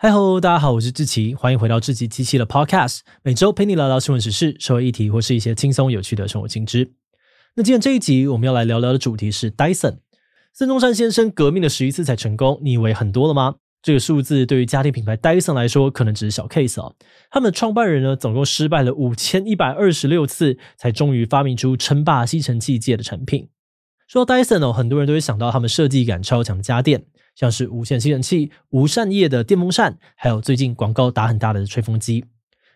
嗨吼，大家好，我是志奇，欢迎回到志奇机器的 Podcast，每周陪你聊聊新闻时事、社会议题或是一些轻松有趣的生活新知。那今天这一集我们要来聊聊的主题是 Dyson。孙中山先生革命了十一次才成功，你以为很多了吗？这个数字对于家庭品牌 Dyson 来说可能只是小 case 哦。他们的创办人呢，总共失败了五千一百二十六次，才终于发明出称霸吸尘器界的产品。说到 Dyson 哦，很多人都会想到他们设计感超强的家电。像是无线吸尘器、无扇叶的电风扇，还有最近广告打很大的吹风机。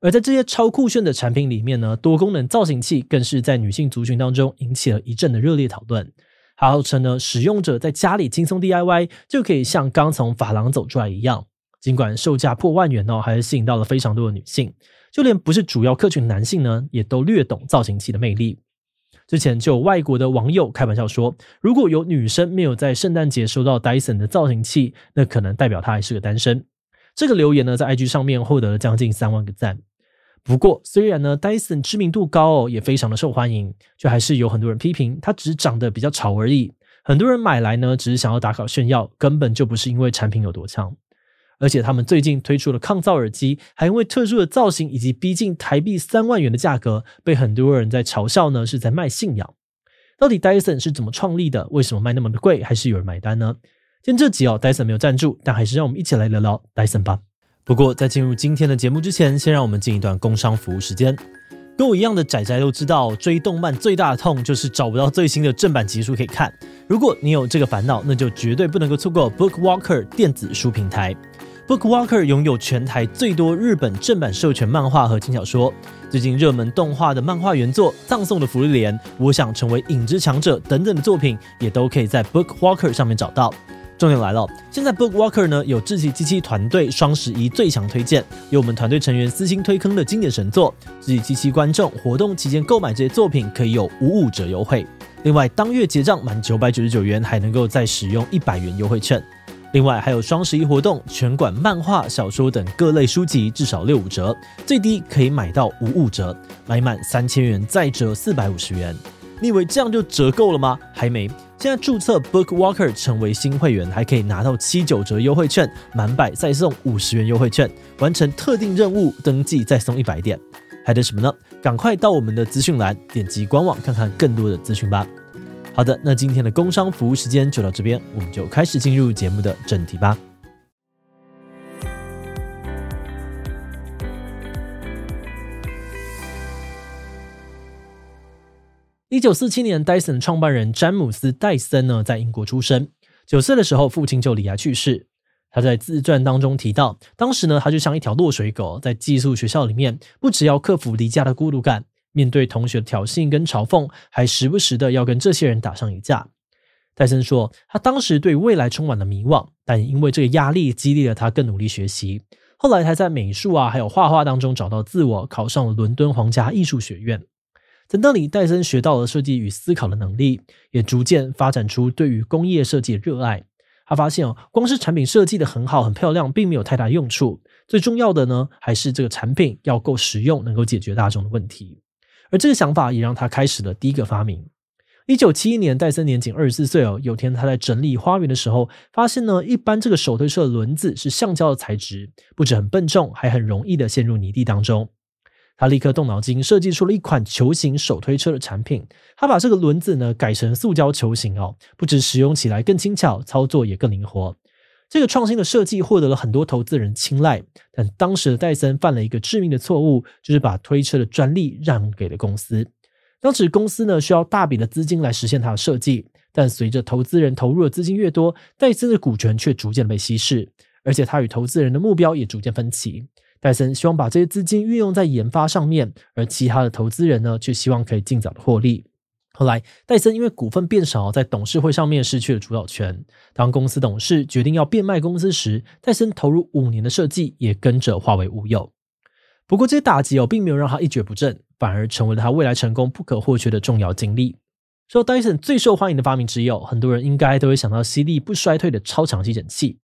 而在这些超酷炫的产品里面呢，多功能造型器更是在女性族群当中引起了一阵的热烈讨论。还号称呢，使用者在家里轻松 DIY 就可以像刚从发廊走出来一样。尽管售价破万元哦，还是吸引到了非常多的女性，就连不是主要客群男性呢，也都略懂造型器的魅力。之前就有外国的网友开玩笑说，如果有女生没有在圣诞节收到 Dyson 的造型器，那可能代表她还是个单身。这个留言呢，在 IG 上面获得了将近三万个赞。不过，虽然呢 Dyson 知名度高哦，也非常的受欢迎，就还是有很多人批评它只长得比较潮而已。很多人买来呢，只是想要打卡炫耀，根本就不是因为产品有多强。而且他们最近推出了抗噪耳机，还因为特殊的造型以及逼近台币三万元的价格，被很多人在嘲笑呢，是在卖信仰。到底 Dyson 是怎么创立的？为什么卖那么的贵？还是有人买单呢？今天这集哦，Dyson 没有赞助，但还是让我们一起来聊聊 Dyson 吧。不过在进入今天的节目之前，先让我们进一段工商服务时间。跟我一样的仔仔都知道，追动漫最大的痛就是找不到最新的正版集数可以看。如果你有这个烦恼，那就绝对不能够错过 BookWalker 电子书平台。BookWalker 拥有全台最多日本正版授权漫画和轻小说，最近热门动画的漫画原作、葬送的芙莉莲、我想成为影之强者等等的作品，也都可以在 BookWalker 上面找到。重点来了，现在 BookWalker 呢有志祺七七团队双十一最强推荐，有我们团队成员私心推坑的经典神作，志祺七七观众活动期间购买这些作品可以有五五折优惠。另外，当月结账满九百九十九元，还能够再使用一百元优惠券。另外还有双十一活动，全馆漫画、小说等各类书籍至少六五折，最低可以买到五五折，买满三千元再折四百五十元。你以为这样就折够了吗？还没，现在注册 BookWalker 成为新会员，还可以拿到七九折优惠券，满百再送五十元优惠券，完成特定任务登记再送一百点，还等什么呢？赶快到我们的资讯栏点击官网看看更多的资讯吧。好的，那今天的工商服务时间就到这边，我们就开始进入节目的正题吧。一九四七年，戴森创办人詹姆斯·戴森呢，在英国出生。九岁的时候，父亲就离家去世。他在自传当中提到，当时呢，他就像一条落水狗，在寄宿学校里面，不只要克服离家的孤独感。面对同学的挑衅跟嘲讽，还时不时的要跟这些人打上一架。戴森说，他当时对未来充满了迷惘，但因为这个压力激励了他更努力学习。后来，他在美术啊，还有画画当中找到自我，考上了伦敦皇家艺术学院。在那里，戴森学到了设计与思考的能力，也逐渐发展出对于工业设计的热爱。他发现哦，光是产品设计的很好、很漂亮，并没有太大用处。最重要的呢，还是这个产品要够实用，能够解决大众的问题。而这个想法也让他开始了第一个发明。一九七一年，戴森年仅二十四岁哦。有天他在整理花园的时候，发现呢，一般这个手推车的轮子是橡胶的材质，不止很笨重，还很容易的陷入泥地当中。他立刻动脑筋，设计出了一款球形手推车的产品。他把这个轮子呢改成塑胶球形哦，不止使用起来更轻巧，操作也更灵活。这个创新的设计获得了很多投资人青睐，但当时的戴森犯了一个致命的错误，就是把推车的专利让给了公司。当时公司呢需要大笔的资金来实现它的设计，但随着投资人投入的资金越多，戴森的股权却逐渐被稀释，而且他与投资人的目标也逐渐分歧。戴森希望把这些资金运用在研发上面，而其他的投资人呢却希望可以尽早的获利。后来，戴森因为股份变少，在董事会上面失去了主导权。当公司董事决定要变卖公司时，戴森投入五年的设计也跟着化为乌有。不过，这些打击哦，并没有让他一蹶不振，反而成为了他未来成功不可或缺的重要经历。说戴森最受欢迎的发明之一，很多人应该都会想到吸力不衰退的超强吸尘器。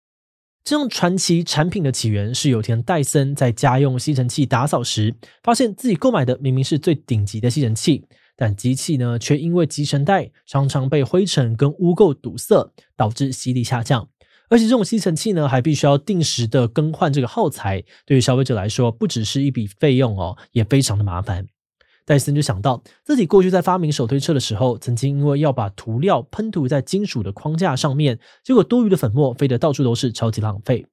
这种传奇产品的起源是有天戴森在家用吸尘器打扫时，发现自己购买的明明是最顶级的吸尘器。但机器呢，却因为集尘袋常常被灰尘跟污垢堵塞，导致吸力下降。而且这种吸尘器呢，还必须要定时的更换这个耗材，对于消费者来说，不只是一笔费用哦，也非常的麻烦。戴森就想到自己过去在发明手推车的时候，曾经因为要把涂料喷涂在金属的框架上面，结果多余的粉末飞得到处都是，超级浪费。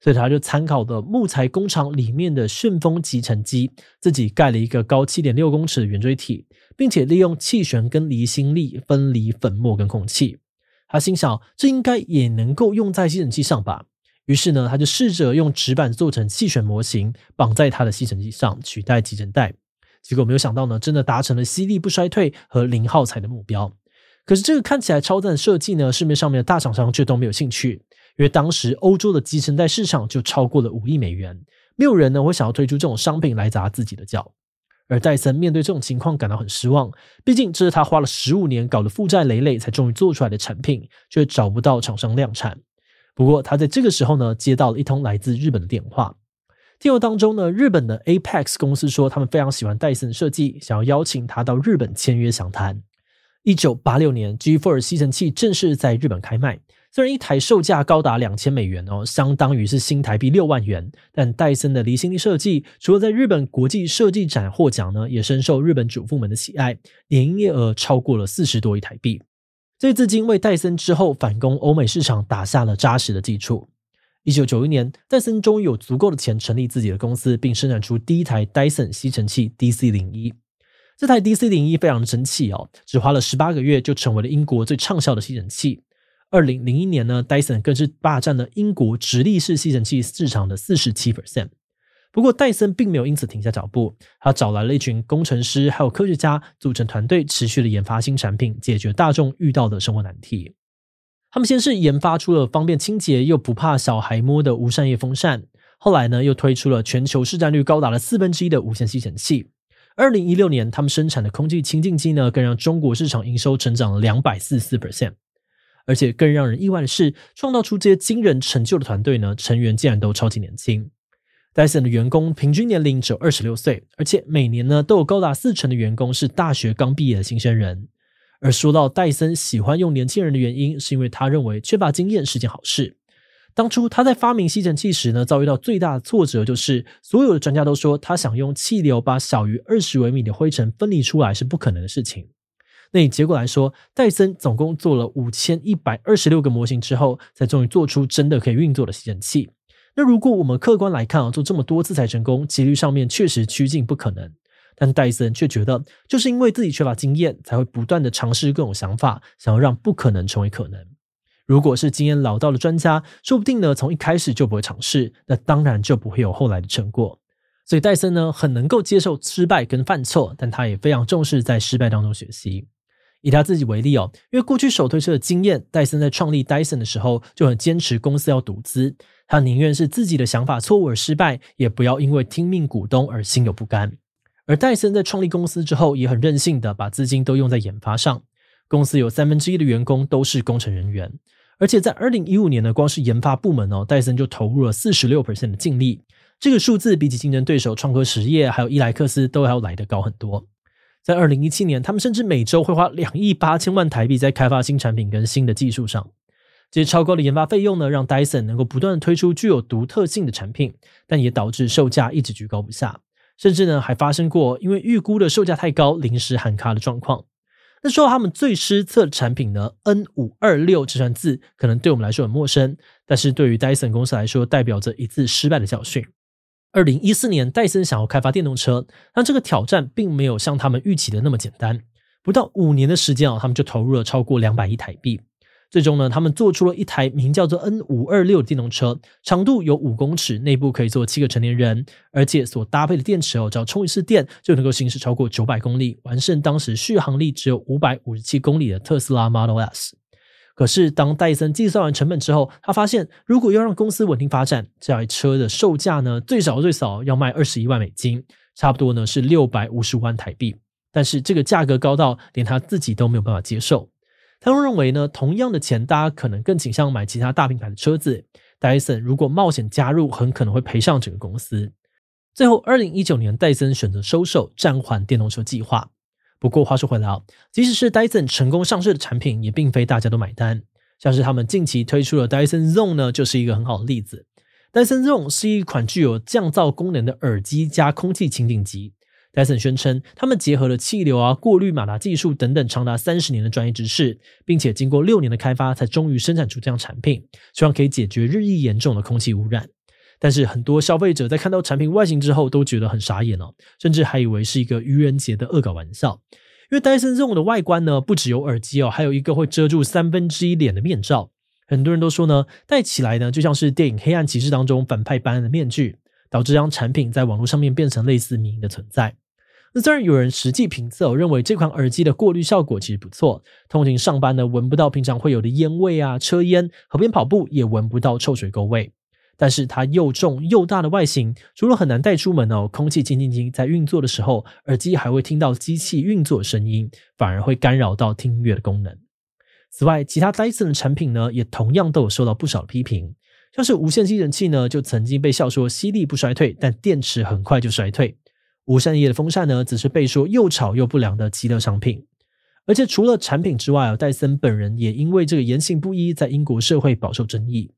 所以他就参考了木材工厂里面的旋风集尘机，自己盖了一个高七点六公尺的圆锥体，并且利用气旋跟离心力分离粉末跟空气。他心想，这应该也能够用在吸尘器上吧。于是呢，他就试着用纸板做成气旋模型，绑在他的吸尘器上，取代集尘袋。结果没有想到呢，真的达成了吸力不衰退和零耗材的目标。可是这个看起来超赞的设计呢，市面上面的大厂商却都没有兴趣。因为当时欧洲的集尘袋市场就超过了五亿美元，没有人呢会想要推出这种商品来砸自己的脚。而戴森面对这种情况感到很失望，毕竟这是他花了十五年搞得负债累累才终于做出来的产品，却找不到厂商量产。不过他在这个时候呢接到了一通来自日本的电话，电话当中呢日本的 Apex 公司说他们非常喜欢戴森的设计，想要邀请他到日本签约详谈。一九八六年，G4 吸尘器正式在日本开卖。虽然一台售价高达两千美元哦，相当于是新台币六万元，但戴森的离心力设计除了在日本国际设计展获奖呢，也深受日本主妇们的喜爱，营业额超过了四十多亿台币。这资金为戴森之后反攻欧美市场打下了扎实的基础。一九九一年，戴森终于有足够的钱成立自己的公司，并生产出第一台戴森吸尘器 DC 零一。这台 DC 零一非常的神奇哦，只花了十八个月就成为了英国最畅销的吸尘器。二零零一年呢，戴森更是霸占了英国直立式吸尘器市场的四十七 percent。不过，戴森并没有因此停下脚步，他找来了一群工程师还有科学家，组成团队，持续的研发新产品，解决大众遇到的生活难题。他们先是研发出了方便清洁又不怕小孩摸的无扇叶风扇，后来呢，又推出了全球市占率高达了四分之一的无线吸尘器。二零一六年，他们生产的空气清净机呢，更让中国市场营收成长了两百四十四 percent。而且更让人意外的是，创造出这些惊人成就的团队呢，成员竟然都超级年轻。戴森的员工平均年龄只有二十六岁，而且每年呢都有高达四成的员工是大学刚毕业的新生人。而说到戴森喜欢用年轻人的原因，是因为他认为缺乏经验是件好事。当初他在发明吸尘器时呢，遭遇到最大的挫折就是，所有的专家都说他想用气流把小于二十微米的灰尘分离出来是不可能的事情。那以结果来说，戴森总共做了五千一百二十六个模型之后，才终于做出真的可以运作的吸尘器。那如果我们客观来看啊，做这么多次才成功，几率上面确实趋近不可能。但戴森却觉得，就是因为自己缺乏经验，才会不断的尝试各种想法，想要让不可能成为可能。如果是经验老道的专家，说不定呢，从一开始就不会尝试，那当然就不会有后来的成果。所以戴森呢，很能够接受失败跟犯错，但他也非常重视在失败当中学习。以他自己为例哦，因为过去手推车的经验，戴森在创立戴森的时候就很坚持公司要独资，他宁愿是自己的想法错误而失败，也不要因为听命股东而心有不甘。而戴森在创立公司之后，也很任性的把资金都用在研发上，公司有三分之一的员工都是工程人员，而且在二零一五年呢，光是研发部门哦，戴森就投入了四十六 percent 的净利，这个数字比起竞争对手创科实业还有伊莱克斯都要来得高很多。在二零一七年，他们甚至每周会花两亿八千万台币在开发新产品跟新的技术上。这些超高的研发费用呢，让 Dyson 能够不断推出具有独特性的产品，但也导致售价一直居高不下，甚至呢还发生过因为预估的售价太高，临时喊卡的状况。那说到他们最失策的产品呢，N 五二六这串字可能对我们来说很陌生，但是对于 Dyson 公司来说，代表着一次失败的教训。二零一四年，戴森想要开发电动车，但这个挑战并没有像他们预期的那么简单。不到五年的时间啊，他们就投入了超过两百亿台币。最终呢，他们做出了一台名叫做 N 五二六的电动车，长度有五公尺，内部可以坐七个成年人，而且所搭配的电池哦，只要充一次电就能够行驶超过九百公里，完胜当时续航力只有五百五十七公里的特斯拉 Model S。可是，当戴森计算完成本之后，他发现，如果要让公司稳定发展，这台车的售价呢，最少最少要卖二十一万美金，差不多呢是六百五十万台币。但是这个价格高到连他自己都没有办法接受。他们认为呢，同样的钱，大家可能更倾向买其他大品牌的车子。戴森如果冒险加入，很可能会赔上整个公司。最后，二零一九年，戴森选择收手，暂缓电动车计划。不过话说回来啊，即使是 Dyson 成功上市的产品，也并非大家都买单。像是他们近期推出的 Dyson Zone 呢，就是一个很好的例子。Dyson Zone 是一款具有降噪功能的耳机加空气清净机。Dyson 宣称，他们结合了气流啊、过滤马达技术等等长达三十年的专业知识，并且经过六年的开发，才终于生产出这样产品，希望可以解决日益严重的空气污染。但是很多消费者在看到产品外形之后，都觉得很傻眼哦，甚至还以为是一个愚人节的恶搞玩笑。因为 Dyson Zone 的外观呢，不只有耳机哦，还有一个会遮住三分之一脸的面罩。很多人都说呢，戴起来呢就像是电影《黑暗骑士》当中反派般的面具，导致让产品在网络上面变成类似迷因的存在。那虽然有人实际评测，认为这款耳机的过滤效果其实不错，通勤上班呢闻不到平常会有的烟味啊，车烟，河边跑步也闻不到臭水沟味。但是它又重又大的外形，除了很难带出门哦，空气清净机在运作的时候，耳机还会听到机器运作的声音，反而会干扰到听音乐的功能。此外，其他 Dyson 的产品呢，也同样都有受到不少的批评，像是无线吸尘器呢，就曾经被笑说吸力不衰退，但电池很快就衰退；无扇叶的风扇呢，只是被说又吵又不良的极乐商品。而且除了产品之外，戴森本人也因为这个言行不一，在英国社会饱受争议。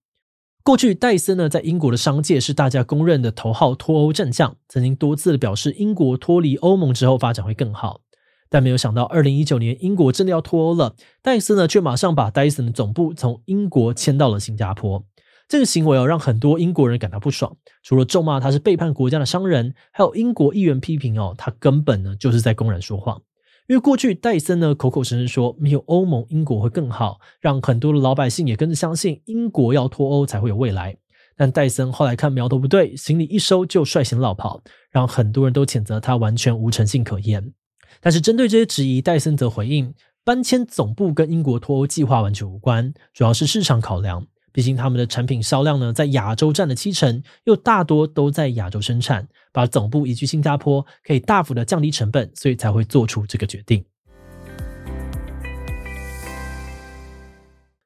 过去，戴森呢在英国的商界是大家公认的头号脱欧战将，曾经多次的表示英国脱离欧盟之后发展会更好。但没有想到，二零一九年英国真的要脱欧了，戴森呢却马上把戴森的总部从英国迁到了新加坡。这个行为哦，让很多英国人感到不爽，除了咒骂他是背叛国家的商人，还有英国议员批评哦，他根本呢就是在公然说谎。因为过去戴森呢口口声声说没有欧盟，英国会更好，让很多的老百姓也跟着相信英国要脱欧才会有未来。但戴森后来看苗头不对，行李一收就率先落跑，让很多人都谴责他完全无诚信可言。但是针对这些质疑，戴森则回应，搬迁总部跟英国脱欧计划完全无关，主要是市场考量。毕竟他们的产品销量呢，在亚洲占了七成，又大多都在亚洲生产，把总部移居新加坡可以大幅的降低成本，所以才会做出这个决定。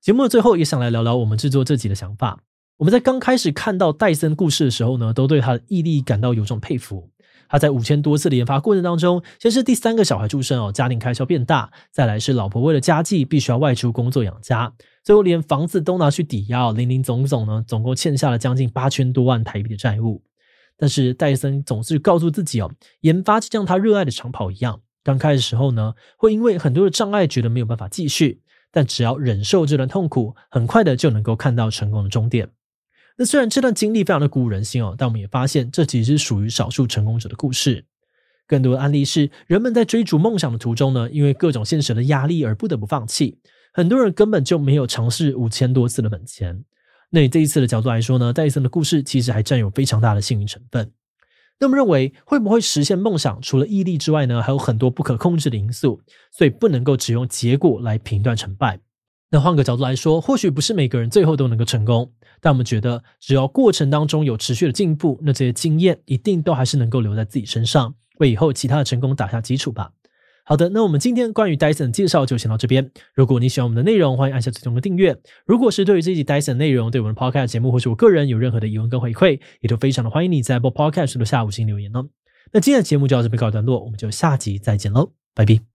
节目的最后，也想来聊聊我们制作这集的想法。我们在刚开始看到戴森故事的时候呢，都对他的毅力感到有种佩服。他在五千多次的研发过程当中，先是第三个小孩出生哦，家庭开销变大，再来是老婆为了家计必须要外出工作养家，最后连房子都拿去抵押，林林总总呢，总共欠下了将近八千多万台币的债务。但是戴森总是告诉自己哦，研发就像他热爱的长跑一样，刚开始时候呢，会因为很多的障碍觉得没有办法继续，但只要忍受这段痛苦，很快的就能够看到成功的终点。那虽然这段经历非常的鼓舞人心哦，但我们也发现这其实是属于少数成功者的故事。更多的案例是人们在追逐梦想的途中呢，因为各种现实的压力而不得不放弃。很多人根本就没有尝试五千多次的本钱。那以这一次的角度来说呢，戴森的故事其实还占有非常大的幸运成分。那么认为会不会实现梦想，除了毅力之外呢，还有很多不可控制的因素，所以不能够只用结果来评断成败。那换个角度来说，或许不是每个人最后都能够成功，但我们觉得，只要过程当中有持续的进步，那这些经验一定都还是能够留在自己身上，为以后其他的成功打下基础吧。好的，那我们今天关于 Dyson 的介绍就先到这边。如果你喜欢我们的内容，欢迎按下最终的订阅。如果是对于这集 Dyson 内容，对我们的 Podcast 节目或是我个人有任何的疑问跟回馈，也都非常的欢迎你在播 podcast 的下方进行留言哦。那今天的节目就到这边告一段落，我们就下集再见喽，拜拜。